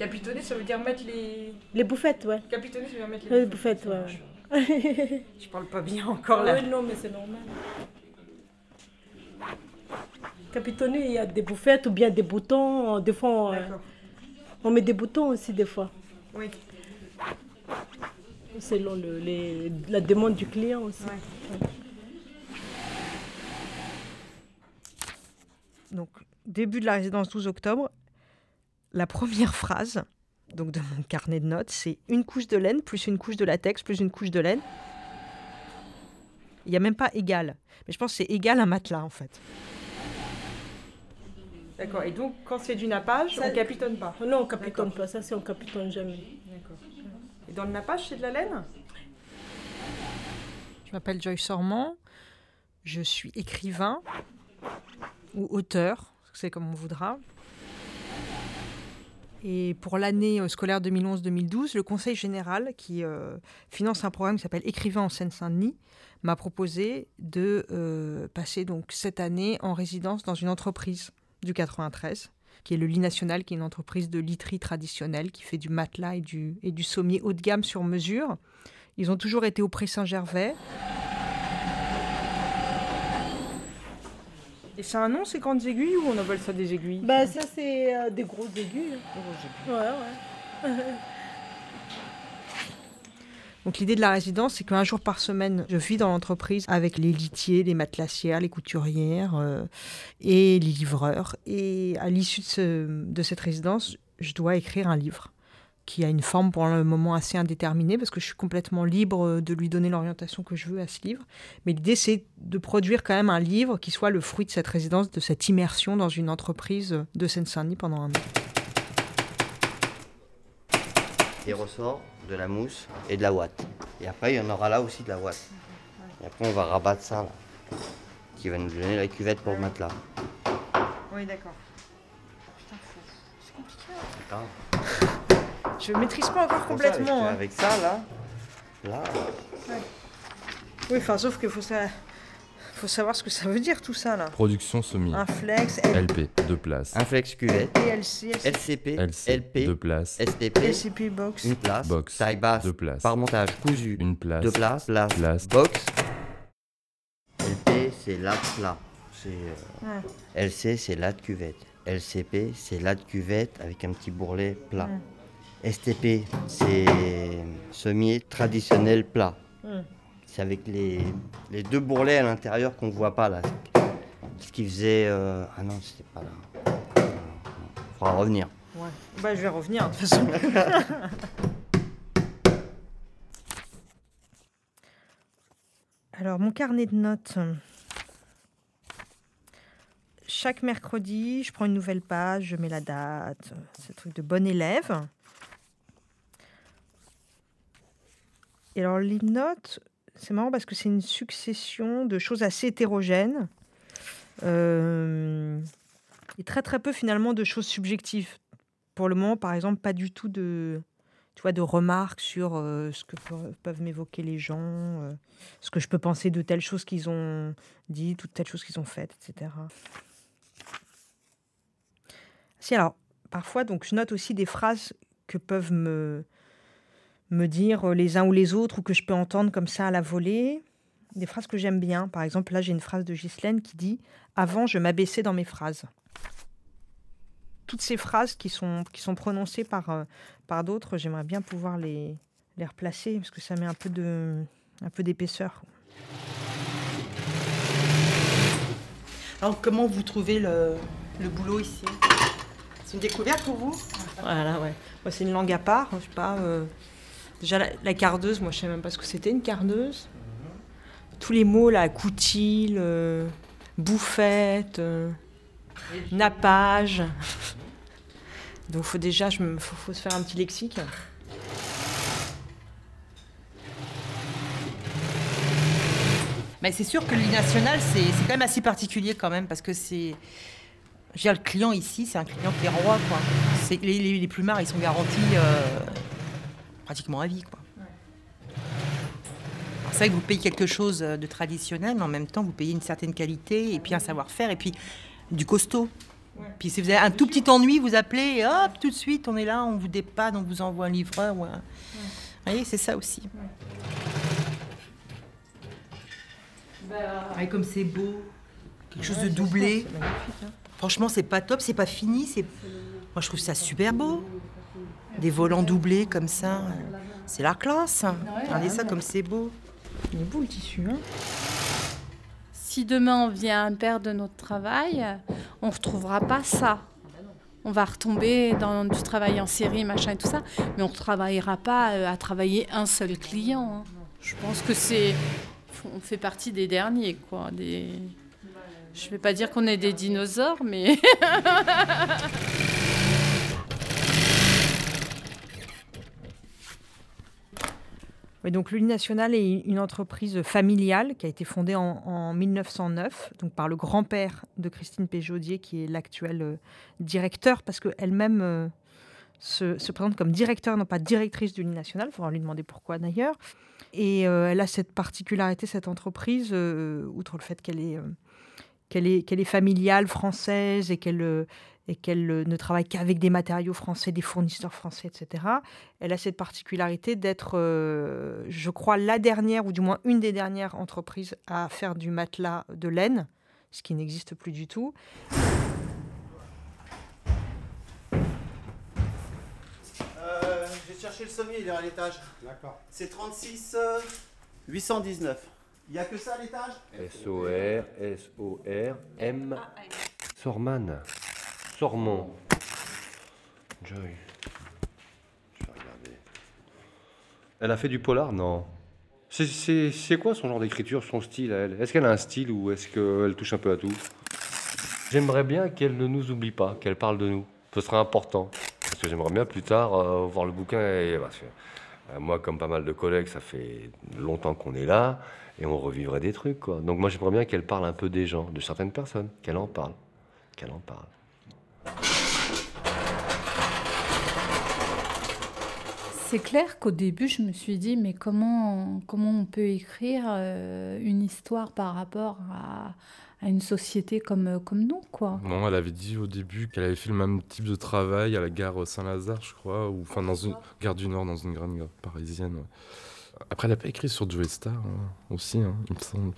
Capitonner, ça veut dire mettre les. Les bouffettes, ouais. Capitonner, ça veut dire mettre Les les. bouffettes, ouais. Je parle pas bien encore là. Oui, non, mais c'est normal. Capitonner, il y a des bouffettes ou bien des boutons. Des fois, on, met des boutons aussi, des fois. Oui. Selon le, les, la demande du client aussi. Ouais. Donc, début de la résidence 12 octobre, la première phrase donc de mon carnet de notes, c'est une couche de laine plus une couche de latex plus une couche de laine. Il n'y a même pas égal. Mais je pense que c'est égal un matelas en fait. D'accord. Et donc, quand c'est du nappage, Ça- on capitonne pas. Non, on capitonne pas. Ça, c'est on capitonne jamais. D'accord. Et dans le nappage, c'est de la laine? Je m'appelle Joyce Sormand. Je suis écrivain ou auteur, c'est comme on voudra. Et pour l'année euh, scolaire 2011-2012, le Conseil général, qui euh, finance un programme qui s'appelle Écrivain en Seine-Saint-Denis, m'a proposé de euh, passer donc cette année en résidence dans une entreprise du 93, qui est le lit national, qui est une entreprise de literie traditionnelle, qui fait du matelas et du, et du sommier haut de gamme sur mesure. Ils ont toujours été au Pré Et c'est un nom, ces grandes aiguilles, ou on appelle ça des aiguilles? Bah, ça, c'est euh, des grosses aiguilles. Ouais, ouais. Donc l'idée de la résidence, c'est qu'un jour par semaine, je vis dans l'entreprise avec les litiers, les matelassières, les couturières euh, et les livreurs. Et à l'issue de, ce- de cette résidence, je dois écrire un livre qui a une forme pour le moment assez indéterminée parce que je suis complètement libre de lui donner l'orientation que je veux à ce livre. Mais l'idée, c'est de produire quand même un livre qui soit le fruit de cette résidence, de cette immersion dans une entreprise de Seine-Saint-Denis pendant un an. des ressorts, de la mousse et de la ouate. Et après, il y en aura là aussi de la ouate. Et après, on va rabattre ça, là, qui va nous donner la cuvette pour le matelas. Oui, d'accord. D'accord Je ne maîtrise pas encore ça, complètement. hein. Avec, avec ça, là, là, Oui, enfin, sauf qu'il faut, ça... faut savoir ce que ça veut dire tout ça là. Production semi. Un flex, L- LP, deux places. un flex cuvette, LC, LCP, LC, LP, deux places. STP, LCP box. une place, Box, taille basse, deux places. par montage cousu, Une place. deux places, place, Place. box. LP, c'est la plat. C'est, euh, LC, c'est la de cuvette. LCP, c'est la de cuvette avec un petit bourrelet plat. STP, c'est semier traditionnel plat. Mm. C'est avec les, les deux bourrelets à l'intérieur qu'on voit pas là. Ce qui faisait. euh, Ah non, c'était pas là. Il faudra revenir. Ouais. Bah, je vais revenir de toute façon. Alors, mon carnet de notes. Chaque mercredi, je prends une nouvelle page, je mets la date. C'est un truc de bon élève. Et alors, les notes, c'est marrant parce que c'est une succession de choses assez hétérogènes. Euh, et très très peu finalement de choses subjectives. Pour le moment, par exemple, pas du tout de, tu vois, de remarques sur euh, ce que pe- peuvent m'évoquer les gens, euh, ce que je peux penser de telle chose qu'ils ont dit, toute telle chose qu'ils ont faite, etc. Si alors, parfois, donc, je note aussi des phrases que peuvent me me dire euh, les uns ou les autres ou que je peux entendre comme ça à la volée. Des phrases que j'aime bien. Par exemple, là, j'ai une phrase de Ghislaine qui dit Avant, je m'abaissais dans mes phrases. Toutes ces phrases qui sont, qui sont prononcées par, euh, par d'autres, j'aimerais bien pouvoir les, les replacer parce que ça met un peu de un peu d'épaisseur. Alors, comment vous trouvez le, le boulot ici? C'est une découverte pour vous? Voilà, ouais. Moi, c'est une langue à part. Je sais pas. euh, Déjà, la, cardeuse, moi, je sais même pas ce que c'était une cardeuse. Tous les mots là, coutil, euh, bouffette, euh, nappage. Donc, faut déjà, me, faut, faut se faire un petit lexique. Mais c'est sûr que le national, c'est quand même assez particulier quand même, parce que c'est... Je veux dire, le client ici, c'est un client qui est roi, quoi. Les, les, les ils sont garantis euh, pratiquement à vie, quoi. C'est vrai que vous payez quelque chose de traditionnel, mais en même temps, vous payez une certaine qualité, et puis un savoir-faire, et puis du costaud. Puis si vous avez un tout petit ennui, vous appelez et hop, tout de suite, on est là, on vous dépanne, on vous envoie un livreur. Vous voyez, c'est ça aussi. Bah, comme c'est beau, quelque chose de doublé. Hein. Franchement, c'est pas top, c'est pas fini. C'est... Moi, je trouve ça super beau. Des volants doublés comme ça. C'est la classe. Regardez ça comme c'est beau. Il est beau le tissu. Hein si demain on vient perdre notre travail, on ne retrouvera pas ça. On va retomber dans du travail en série, machin et tout ça, mais on ne travaillera pas euh, à travailler un seul client. Hein. Je pense que c'est. On fait partie des derniers, quoi. Des... Je ne vais pas dire qu'on est des dinosaures, mais. donc l'Uninationale est une entreprise familiale qui a été fondée en, 1909 donc par le grand-père de Christine Péjaudier qui est l'actuel euh, directeur parce qu'elle-même euh, se, présente comme directeur, non pas directrice de l'Uninationale, il faudra lui demander pourquoi d'ailleurs. Et euh, elle a cette particularité, cette entreprise, outre le fait qu'elle est, qu'elle est, qu'elle est familiale, française et qu'elle et qu'elle euh, ne travaille qu'avec des matériaux français, des fournisseurs français, etc. Elle a cette particularité d'être, euh, je crois, la dernière, ou du moins une des dernières entreprises à faire du matelas de laine, ce qui n'existe plus du tout. Euh, J'ai cherché le sommier, il est à l'étage. D'accord. C'est 36 819. Il n'y a que ça à l'étage S-O-R, S-O-R-M. Sorman. Sormont. Joy. Je vais regarder. Elle a fait du polar? Non. C'est quoi son genre d'écriture, son style à elle? Est-ce qu'elle a un style ou est-ce qu'elle touche un peu à tout? J'aimerais bien qu'elle ne nous oublie pas, qu'elle parle de nous. Ce serait important. Parce que j'aimerais bien plus tard euh, voir le bouquin. Et, euh, moi, comme pas mal de collègues, ça fait longtemps qu'on est là et on revivrait des trucs. Quoi. Donc moi, j'aimerais bien qu'elle parle un peu des gens, de certaines personnes, qu'elle en parle. Qu'elle en parle. C'est clair qu'au début, je me suis dit, mais comment, comment on peut écrire euh, une histoire par rapport à, une société comme, comme nous, quoi. Non, elle avait dit au début qu'elle avait fait le même type de travail à la gare Saint-Lazare, je crois, ou enfin dans une gare du Nord, dans une grande gare parisienne. Après, elle n'a pas écrit sur Joe Star hein, aussi, hein, il me semble.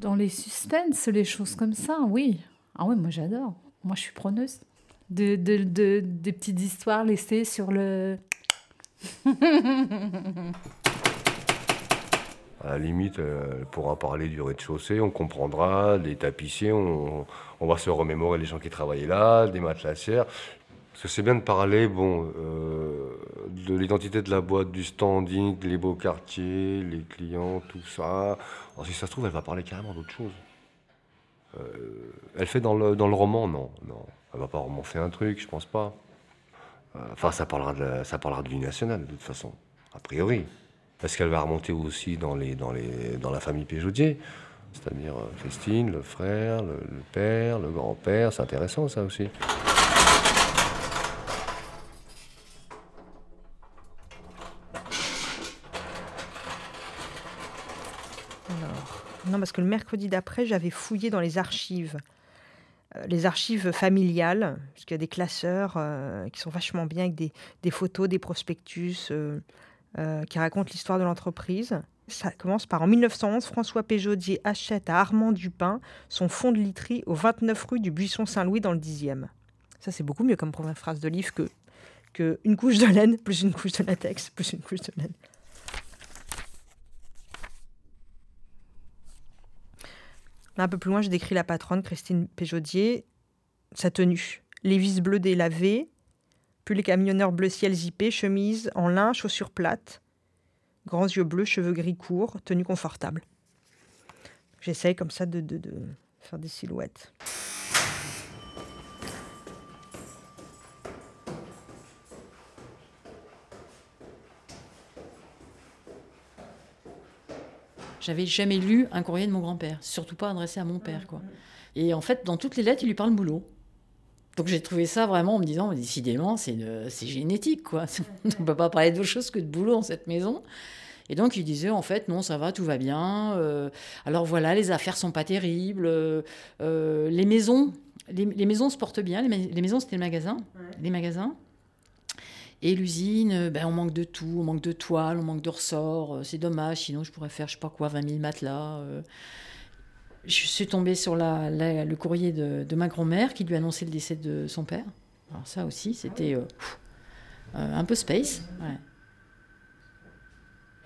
Dans les suspens, les choses comme ça, oui. Ah oui, moi j'adore. Moi je suis preneuse. De, de, de, des petites histoires laissées sur le. à la limite, euh, elle pourra parler du rez-de-chaussée, on comprendra, des tapissiers, on, va se remémorer les gens qui travaillaient là, des matelassières. Parce que c'est bien de parler bon, euh, de l'identité de la boîte, du standing, les beaux quartiers, les clients, tout ça. Alors, si ça se trouve, elle va parler carrément d'autre chose. Euh, elle fait dans le, dans le roman, non, non. Elle va pas romancer un truc, je pense pas. Enfin, ça parlera de, ça parlera de l'Union nationale, de toute façon, a priori. Est-ce qu'elle va remonter aussi dans, les, dans, la famille Péjaudier C'est-à-dire euh, Christine, le frère, le, père, le grand-père, c'est intéressant ça aussi. Non, parce que le mercredi d'après, j'avais fouillé dans les archives. Euh, les archives familiales, parce qu'il y a des classeurs euh, qui sont vachement bien avec des, photos, des prospectus qui racontent l'histoire de l'entreprise. Ça commence par en 1911, François Péjaudier achète à Armand Dupin son fonds de literie au 29 rue du Buisson Saint-Louis dans le 10e. Ça, c'est beaucoup mieux comme première phrase de livre que, que une couche de laine plus une couche de latex plus une couche de laine. Un peu plus loin, je décris la patronne, Christine Péjaudier, sa tenue. Les vis bleues les camionneurs bleu ciel zippé, chemise en lin, chaussures plates, grands yeux bleus, cheveux gris courts, tenue confortable. J'essaye comme ça de, de faire des silhouettes. J'avais jamais lu un courrier de mon grand-père, surtout pas adressé à mon père. quoi. Et en fait, dans toutes les lettres, il lui parle boulot. Donc j'ai trouvé ça vraiment en me disant, décidément, c'est génétique. quoi. On ne peut pas parler d'autre chose que de boulot dans cette maison. Et donc il disait en fait non ça va tout va bien. Euh, alors voilà les affaires sont pas terribles. Euh, euh, les maisons les, les maisons se portent bien. Les, ma- les maisons, c'était le magasin. Les magasins. Et l'usine, ben, on manque de tout. On manque de toile, on manque de ressorts. C'est dommage, sinon je pourrais faire, je sais pas quoi, 20 000 matelas. euh. Je suis tombée sur le courrier de, ma grand-mère qui lui annonçait le décès de son père. Alors ça aussi, c'était euh, euh, un peu space.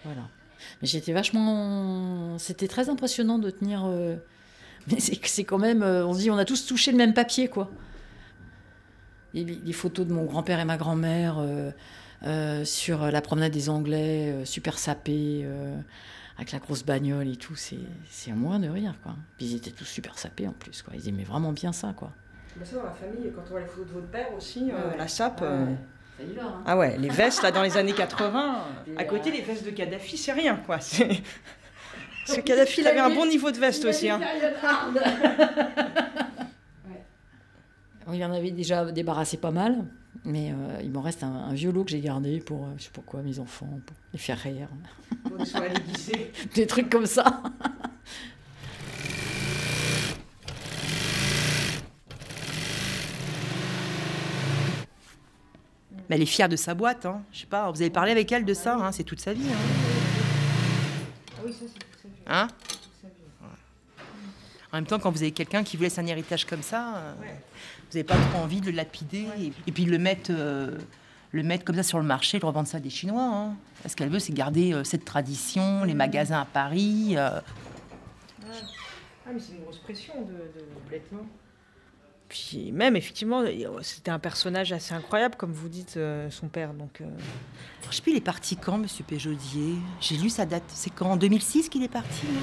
Voilà. Mais j'étais vachement... C'était très impressionnant de tenir... euh, Mais c'est quand même... On se dit, on a tous touché le même papier, quoi. Les, photos de mon grand-père et ma grand-mère sur la promenade des Anglais, super sapés, euh, avec la grosse bagnole et tout, c'est à moins de rire, quoi. Puis ils étaient tous super sapés en plus, quoi. Ils aimaient vraiment bien ça, quoi. Bah, ça, dans la famille, quand on voit les photos de votre père aussi, euh, Ouais. la sape. Ouais, euh, ouais. Hein. Ah ouais, les vestes là dans les années 80. Et, À côté, euh, les vestes de Kadhafi, c'est rien quoi. c'est- Parce que Kadhafi, il avait un bon niveau de veste aussi. hein. Il en avait déjà débarrassé pas mal, mais euh, il m'en reste un, un vieux lot que j'ai gardé pour, euh, je sais pas quoi, mes enfants, pour les faire rire. Pour des trucs comme ça. Mais elle est fière de sa boîte. Hein. Je sais pas, vous avez parlé avec elle de ça, hein, c'est toute sa vie. Hein. Ah oui, ça c'est. Hein? En même temps, quand vous avez quelqu'un qui vous laisse un héritage comme ça, euh, vous n'avez pas trop envie de le lapider et, et puis de le mettre, euh, le mettre comme ça sur le marché, de revendre ça à des Chinois. Hein. Ce qu'elle veut, c'est garder euh, cette tradition, les magasins à Paris. euh. Ah, mais c'est une grosse pression de, de complètement. Puis même, effectivement, c'était un personnage assez incroyable, comme vous dites, euh, son père. Donc, euh, Je sais plus, il est parti quand, Monsieur Péjaudier J'ai lu sa date. C'est quand? En 2006 qu'il est parti, non?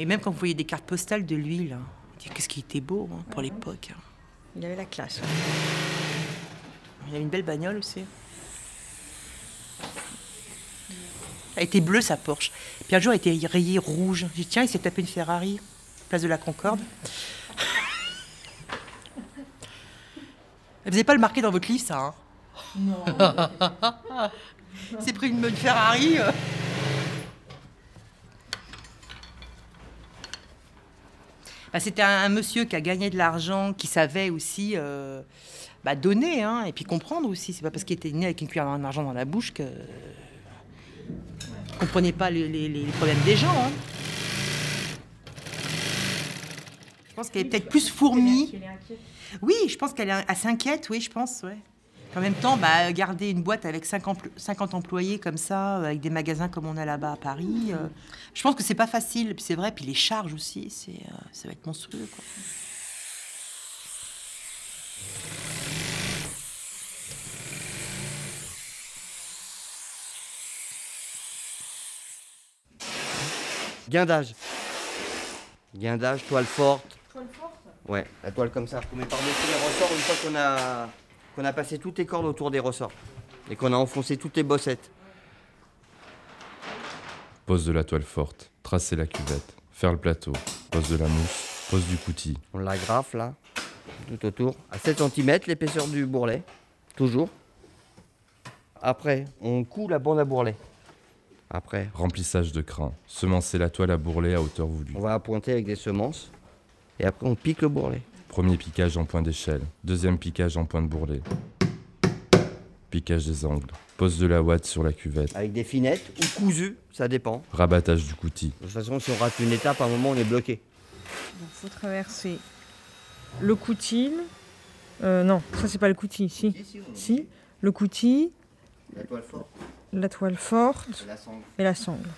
Et même quand vous voyez des cartes postales de lui, là, dit, qu'est-ce qu'il était beau hein, pour l'époque. hein. il avait la classe. Il avait une belle bagnole aussi. Elle était bleue, sa Porsche. Puis un jour, elle était rayée rouge. J'ai dit, tiens, il s'est tapé une Ferrari, place de la Concorde. Vous n'avez pas le marqué dans votre livre, ça hein Non. Il s'est pris une, une Ferrari. euh. Bah, C'était un, un monsieur qui a gagné de l'argent, qui savait aussi euh, bah, donner hein, et puis comprendre aussi. C'est pas parce qu'il était né avec une cuillère d'argent dans la bouche que comprenait pas les, les- les problèmes des gens. hein. Je pense qu'elle est peut-être plus fourmi. Oui, je pense qu'elle s'inquiète, oui, je pense, ouais. En même temps, bah, garder une boîte avec 5 empl- 50 employés comme ça, euh, avec des magasins comme on a là-bas à Paris, euh, je pense que c'est pas facile. Puis c'est vrai, puis les charges aussi, c'est, euh, ça va être monstrueux. Quoi. Guindage. Guindage, toile forte. Ouais, la toile comme ça. On met par-dessus les ressorts une fois qu'on a, qu'on a passé toutes les cordes autour des ressorts. Et qu'on a enfoncé toutes les bossettes. Pose de la toile forte, tracer la cuvette, faire le plateau, pose de la mousse, pose du coutil. On l'agrafe là, tout autour, à 7 cm l'épaisseur du bourrelet, toujours. Après, on coud la bande à bourrelet. Après, Remplissage de crin, semencer la toile à bourrelet à hauteur voulue. on va appointer avec des semences. Et après, on pique le bourrelet. Premier piquage en point d'échelle, deuxième piquage en point de bourrelet. Piquage des angles, pose de la ouate sur la cuvette, Avec des finettes ou cousues, ça dépend. rabattage du coutil. De toute façon, si on rate une étape, à un moment, on est bloqué. Il faut traverser le coutil. Euh, non, ça c'est pas le coutil, si. Si, le coutil, La toile forte, la toile forte la sangle. et la sangle.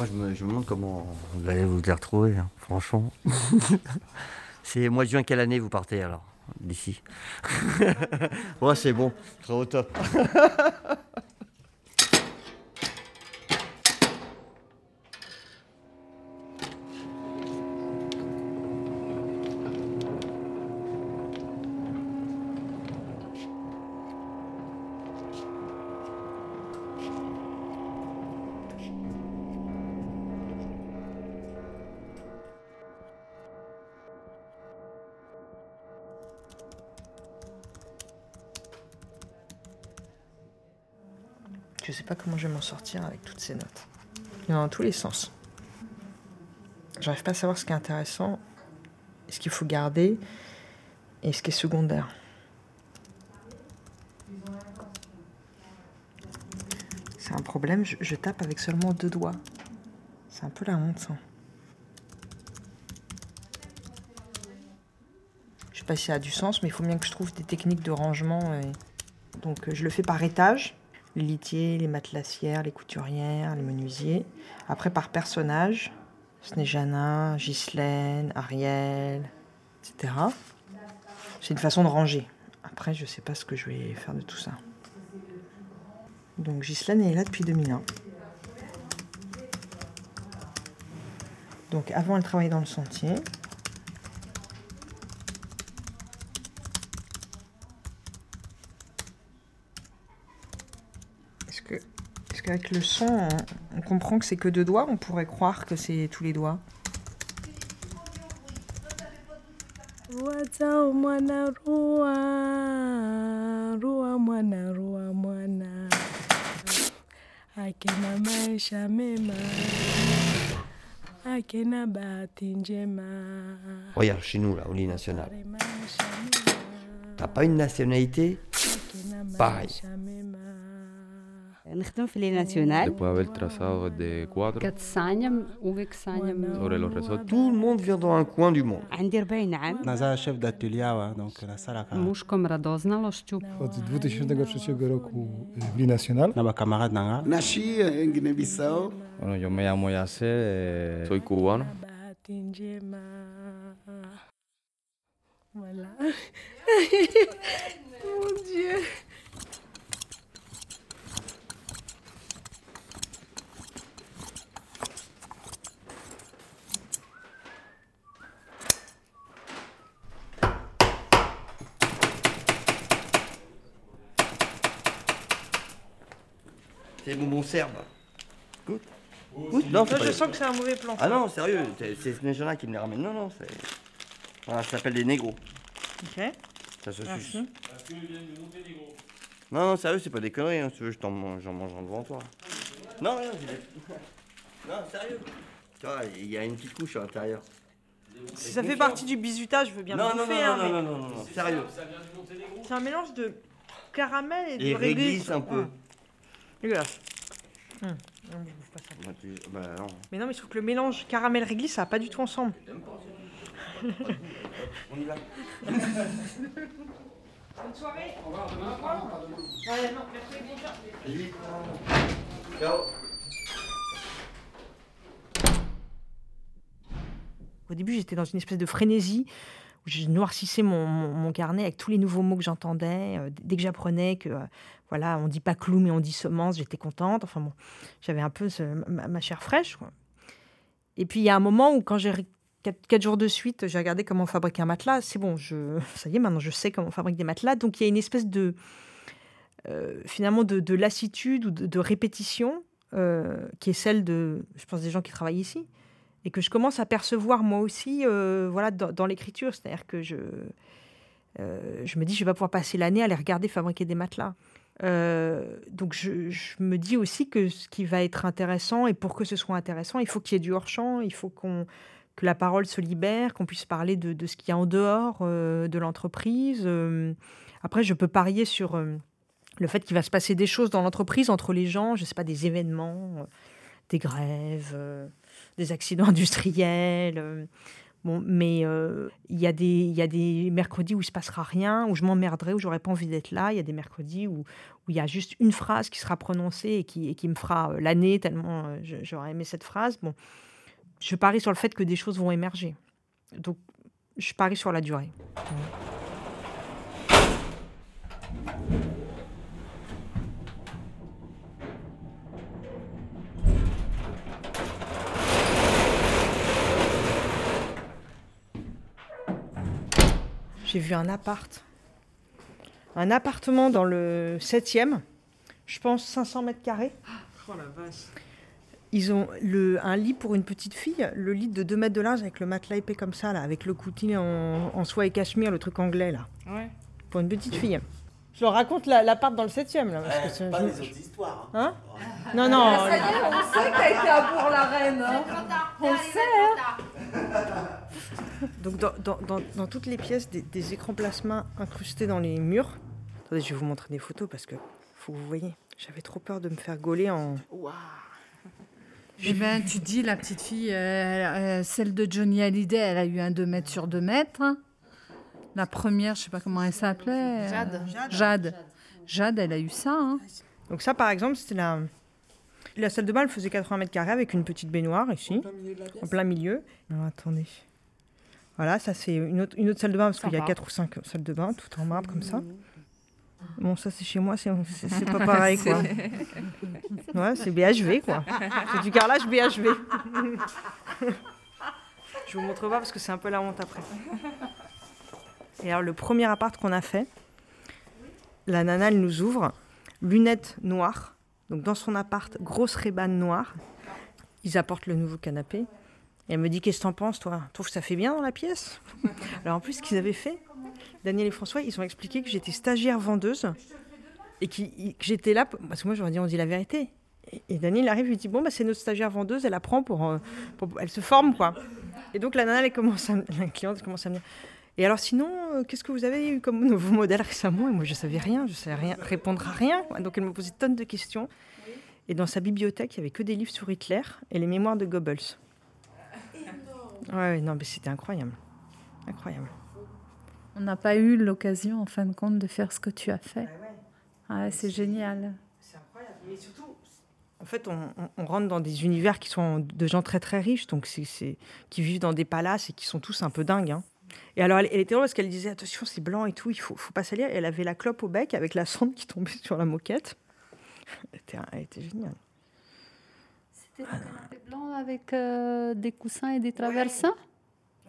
Moi, je me, je me demande comment vous allez vous les retrouver, hein, franchement. c'est mois de juin, quelle année vous partez alors D'ici? Ouais, c'est bon, très au top. sortir avec toutes ces notes. Il y en a dans tous les sens. J'arrive pas à savoir ce qui est intéressant, ce qu'il faut garder et ce qui est secondaire. C'est un problème, je, tape avec seulement deux doigts. C'est un peu la honte, ça. Je sais pas si ça a du sens, mais il faut bien que je trouve des techniques de rangement. et- Donc euh, je le fais par étage. Les litiers, les matelassières, les couturières, les menuisiers. Après par personnage. Snejana, Ghislaine, Ariel, etc. C'est une façon de ranger. Après, je sais pas ce que je vais faire de tout ça. Donc Ghislaine est là depuis 2001. Donc avant, elle travaillait dans le sentier. Est-ce que, est-ce qu'avec le son, on, on comprend que c'est que deux doigts On pourrait croire que c'est tous les doigts. Akina maisha mema, akina bahati njema. Regarde, chez nous, là, au lit national. T'as pas une nationalité? Pareil. نخدم في لي ناسيونال Después de haber trazado de cuadros كتصانيم وكتصانيم sobre los resortes. Tout le monde vient dans un coin du monde. عندي 40 عام Naza chef d'atelier, donc la salaka. muszką radoznalością Od 2003 roku w Li Nacional. Na camarade nanga. Nací en Guinea-Bissau. Bueno, yo me llamo Yacer, eh, Soy cubano. Bahati njema. Voilà. non, je sens que c'est un mauvais plan. Ah non, sérieux, c'est ce gens-là qui me les ramène. Non, non, c'est. Voilà, ça s'appelle des négros. Ok. Ça se suce. Non, non, sérieux, c'est pas des conneries, hein, si tu veux, je t'en mange, j'en mange en devant toi. Non, non, j'ai Non, sérieux. Tu vois, il y a une petite couche à l'intérieur. Si ça fait partie du bisutage, je veux bien Non, le non, bouffer. non, hein, non, mais non, non, non, non, sérieux. C'est un mélange de caramel et de Et réglisse. réglisse un peu. Dégueulasse. Hum. Non, je bouffe pas ça. Bah, tu- bah, non. Mais non, mais je trouve que le mélange caramel-réglisse, ça va pas du tout ensemble. On y va. Bonne soirée. Au revoir. Ouais, non, merci. Ciao. Au début, j'étais dans une espèce de frénésie je noircissais mon, mon- carnet avec tous les nouveaux mots que j'entendais. Euh, dès que j'apprenais que, euh, voilà, on dit pas clou, mais on dit semence, j'étais contente. Enfin bon, j'avais un peu ma, chair fraîche. Et puis, il y a un moment où, quand j'ai re- quatre, jours de suite, j'ai regardé comment fabriquer un matelas. C'est bon, je, ça y est, maintenant, je sais comment on fabrique des matelas. Donc, il y a une espèce de, euh, finalement, de, de lassitude ou de, de répétition euh, qui est celle de, je pense, des gens qui travaillent ici et que je commence à percevoir moi aussi euh, voilà, dans, l'écriture. C'est-à-dire que je, euh, je me dis, je vais pas pouvoir passer l'année à les regarder fabriquer des matelas. Euh, donc je, me dis aussi que ce qui va être intéressant, et pour que ce soit intéressant, il faut qu'il y ait du hors-champ, il faut qu'on que la parole se libère, qu'on puisse parler de, ce qu'il y a en dehors de l'entreprise. Après, je peux parier sur le fait qu'il va se passer des choses dans l'entreprise entre les gens, je sais pas, des événements, des grèves, des accidents industriels. euh, Bon, mais euh, il y, a des- y a des mercredis où il se passera rien, où je m'emmerderai, où j'aurais pas envie d'être là. Il y a des mercredis où, il y a juste une phrase qui sera prononcée et qui, et qui me fera euh, l'année tellement j'aurais aimé cette phrase. Bon, je parie sur le fait que des choses vont émerger. Donc, je parie sur la durée. J'ai vu un appart. Un appartement dans le 7e, je pense 500 mètres carrés. Oh la vache. Ils ont le, un lit pour une petite fille, le lit de 2 mètres de large avec le matelas épais comme ça, là, avec le coutil en, en soie et cachemire, le truc anglais, là. Ouais. Pour une petite fille. Je leur raconte la- l'appart dans le 7e, là. Parce que c'est- pas autres histoires. Hein. Hein Non, non. Ça y est, on sait qu'a été à Bourg-la-Reine. hein. On le sait, hein. Donc dans, dans- dans- dans toutes les pièces, des, des écrans plasma incrustés dans les murs. Attendez, je vais vous montrer des photos parce que faut que vous voyez. J'avais trop peur de me faire gauler en. Eh ben, tu dis, la petite fille, euh, euh, celle de Johnny Hallyday, elle a eu un 2 mètres sur 2 mètres. hein. La première, je sais pas comment elle s'appelait. euh, Jade. Jade. Jade, elle a eu ça. hein. Donc ça, par exemple, c'était la. La salle de bain, elle faisait 80 mètres carrés avec une petite baignoire ici, en plein milieu. Non, attendez. Voilà, ça c'est une autre, une autre salle de bain parce qu'il y a. 4 ou 5 salles de bain, tout en marbre comme ça. Bon, ça c'est chez moi, c'est pas pareil quoi. Ouais, c'est BHV quoi. C'est du carrelage BHV. Je vous montre pas parce que c'est un peu la honte après. Et alors le premier appart qu'on a fait, la nana elle nous ouvre, lunettes noires, donc dans son appart, grosse rébane noire. Ils apportent le nouveau canapé. Et elle me dit Qu'est-ce que t'en penses, toi? Tu trouves que ça fait bien dans la pièce Alors en plus, ce qu'ils avaient fait, Daniel et François, ils ont expliqué que j'étais stagiaire vendeuse et que j'étais là. Parce que moi, j'aurais dit On dit la vérité. Et, Daniel arrive, il dit Bon, bah, c'est notre stagiaire vendeuse, elle apprend pour, euh, pour- Elle se forme, quoi. Et donc la nana, elle commence à, la cliente commence à me dire Et alors, sinon, euh, qu'est-ce que vous avez eu comme nouveau modèle récemment? Et moi, je savais rien, je savais rien, répondre à rien. quoi. Donc elle me posait tonnes de questions. Et dans sa bibliothèque, il y avait que des livres sur Hitler et les mémoires de Goebbels. Ouais, non, mais c'était incroyable. Incroyable. On n'a pas eu l'occasion, en fin de compte, de faire ce que tu as fait. Ouais, c'est génial. C'est incroyable. Mais surtout, en fait, on, on- on rentre dans des univers qui sont de gens très très riches, donc c'est, qui vivent dans des palaces et qui sont tous un peu dingues. hein. Et alors, elle, elle était drôle parce qu'elle disait attention, c'est blanc et tout, il faut, faut pas salir. Et elle avait la clope au bec avec la cendre qui tombait sur la moquette. Elle était, elle était géniale. C'était blanc avec euh, des coussins et des traversins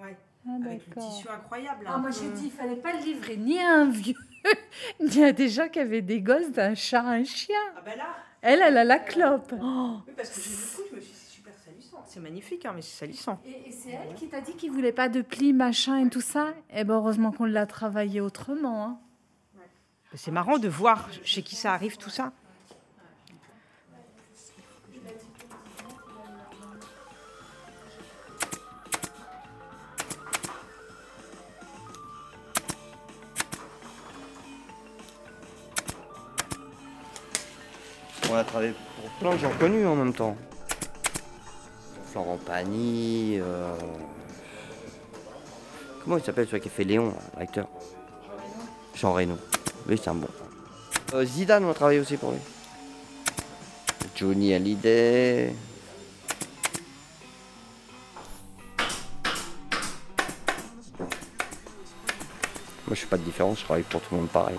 Ouais. Ah, Avec le tissu incroyable. Ah, hein. moi, j'ai dit, il fallait pas le livrer ni à un vieux, ni à des gens qui avaient des gosses d'un chat, un chien. Ah ben là, Elle, elle a la clope. Oh. oui, parce que le coup, je me suis dit c'est super salissant. C'est magnifique, hein, mais c'est salissant. Et, et c'est elle qui t'a dit qu'il voulait pas de plis, machin et tout ça? Eh ben, heureusement qu'on l'a travaillé autrement. hein. Mais C'est marrant de voir chez qui ça arrive tout ça. On a travaillé pour plein de gens connus en même temps. Florent Pagny. euh, Comment il s'appelle celui qui a fait Léon, l'acteur Jean Reno. Oui, c'est un bon. Euh, Zidane, on a travaillé aussi pour lui. Johnny Hallyday. Moi, je fais pas de différence, je travaille pour tout le monde pareil.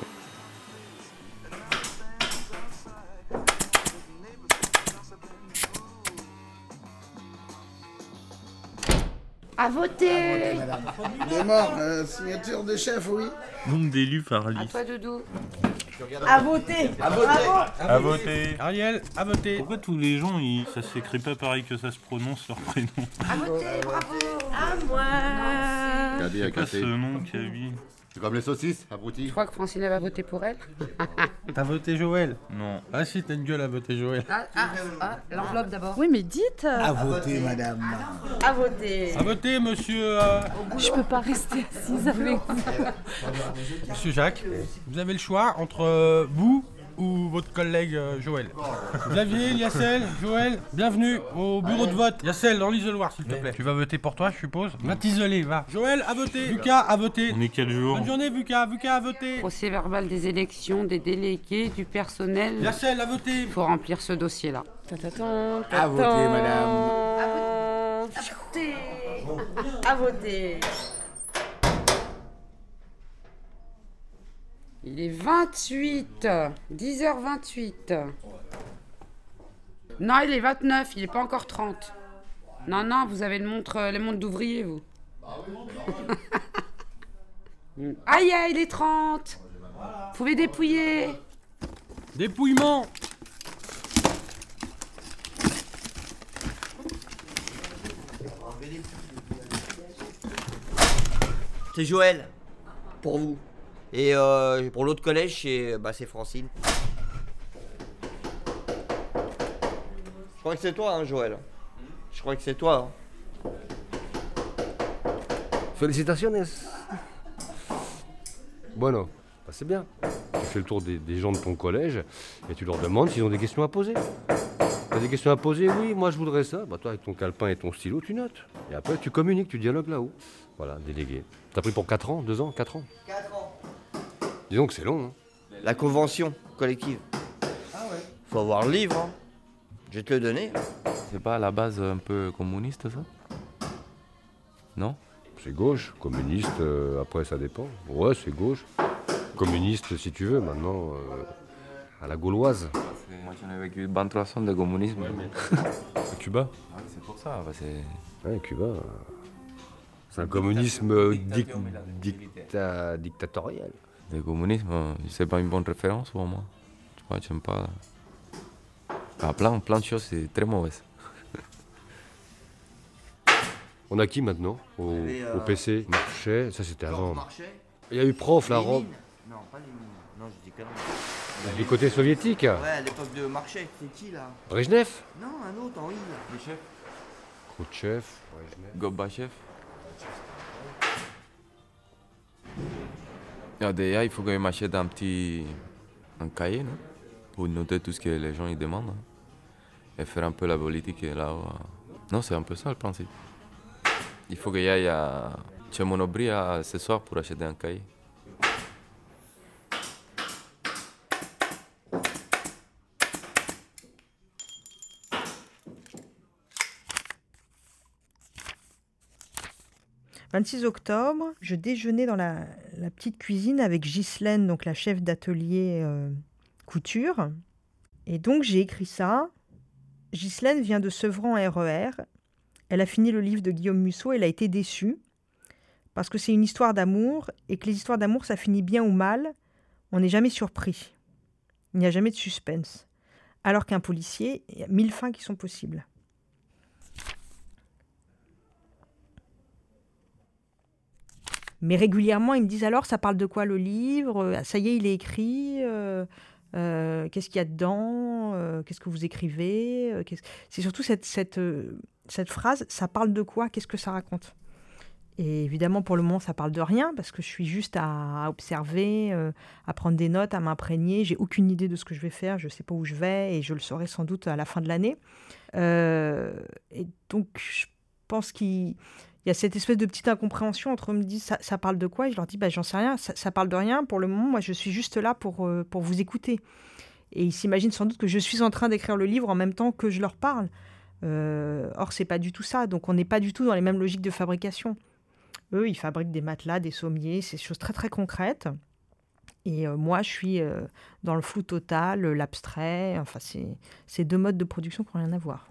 À voter mort, euh, signature de chef, oui. Nombre d'élus par liste. Toi, Doudou. À voter À voter. À voter. Ariel, à voter. Pourquoi tous les gens, ils... ça s'écrit pas pareil que ça se prononce leur prénom À voter, bravo À moi C'est quoi ce nom, Kaby C'est comme les saucisses, abruti. Je crois que Francine va voter pour elle? T'as voté Joël? Non. Ah si, t'as une gueule à voter Joël. Ah, ah, ah, l'enveloppe d'abord. Oui, mais dites. euh, À voter, madame. À voter À voter, monsieur... euh, Je peux pas rester assise avec vous. Monsieur Jacques, vous avez le choix entre euh, vous ou votre collègue euh, Joël. Xavier, Yassel, Joël, bienvenue au bureau de vote. Yassel, dans l'isoloir, s'il te plaît. Tu vas voter pour toi, je suppose? Va t'isoler, va. Joël, à voter. Lucas, à voter. On est quel jour? Bonne journée, Lucas. Lucas, à voter. Procès verbal des élections, des délégués, du personnel. Yassel, à voter. Il faut remplir ce dossier-là. À voter, madame. À voter À voter Il est 28, 10h28. Non, il est 29, il est pas encore 30. Non, non, vous avez le montre, les montres d'ouvrier, vous. Aïe, aïe, il est 30. Vous pouvez dépouiller. Dépouillement. C'est Joël, pour vous. Et euh, pour l'autre collège, c'est bah, c'est Francine. Je crois que c'est toi, hein, Joël. Je crois que c'est toi. hein. Félicitations. Bueno, bah, c'est bien. Tu fais le tour des, gens de ton collège et tu leur demandes s'ils ont des questions à poser. T'as des questions à poser? Oui, moi je voudrais ça. Bah, toi, avec ton calepin et ton stylo, tu notes. Et après, tu communiques, tu dialogues là-haut. Voilà, délégué. T'as pris pour 4 ans? 2 ans? 4 ans 4 ans? Disons que c'est long. Hein. La convention collective. Ah ouais Faut avoir le livre. hein. Je vais te le donner. C'est pas à la base un peu communiste ça? Non? C'est gauche. Communiste, euh, après, ça dépend. Ouais, c'est gauche. Communiste, si tu veux, maintenant, euh, à la gauloise. Moi j'en ai vécu 23 ans de communisme. À Cuba? Ouais, c'est pour ça. bah, c'est... Ouais, Cuba. euh, C'est un communisme dic- dicta- dictatorial. Le communisme, euh, c'est pas une bonne référence pour moi. Tu vois, j'aime pas. Ah, plein, plein de choses, c'est très mauvais. On a qui maintenant au, euh, au PC Marchais, ça c'était avant. Marchais. Il y a eu prof, la robe. Lénine. Non, pas Lénine. Non, je dis conneries. Du côté soviétique Ouais, à l'époque de Marchais. C'est qui là? Brejnev Non, un autre en. Le chef Khrouchtchev, Brejnev. Il faut que je m'achète un petit un cahier, non? Pour noter tout ce que les gens ils demandent. Et faire un peu la politique là-haut. hein. Non, c'est un peu ça le principe. Il faut que j'aille à chez Monobri à- ce soir pour acheter un cahier. « 26 octobre, je déjeunais dans la, petite cuisine avec Ghislaine, donc la chef d'atelier euh, couture. Et donc j'ai écrit ça. Ghislaine vient de Sevran RER. Elle a fini le livre de Guillaume Musso. Elle a été déçue parce que c'est une histoire d'amour et que les histoires d'amour, ça finit bien ou mal. On n'est jamais surpris. Il n'y a jamais de suspense. Alors qu'un policier, il y a mille fins qui sont possibles. Mais régulièrement, ils me disent alors, ça parle de quoi le livre? Euh, Ça y est, il est écrit euh, euh, Qu'est-ce qu'il y a dedans Euh, Qu'est-ce que vous écrivez C'est surtout cette, phrase, ça parle de quoi? Qu'est-ce que ça raconte? Et évidemment, pour le moment, ça parle de rien, parce que je suis juste à, observer, à prendre des notes, à m'imprégner. J'ai aucune idée de ce que je vais faire, je ne sais pas où je vais, et je le saurai sans doute à la fin de l'année. Et donc, je pense qu'il il y a cette espèce de petite incompréhension entre eux me disent ça, parle de quoi? Et je leur dis bah j'en sais rien ça, parle de rien. Pour le moment moi je suis juste là pour, euh, pour vous écouter. Et ils s'imaginent sans doute que je suis en train d'écrire le livre en même temps que je leur parle. Euh, or c'est pas du tout ça. Donc on n'est pas du tout dans les mêmes logiques de fabrication. Eux ils fabriquent des matelas des sommiers c'est des choses très très concrètes. Et euh, moi je suis euh, dans le flou total l'abstrait. Enfin c'est deux modes de production qui n'ont rien à voir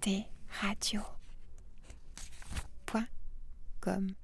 Arte Radio. Point com.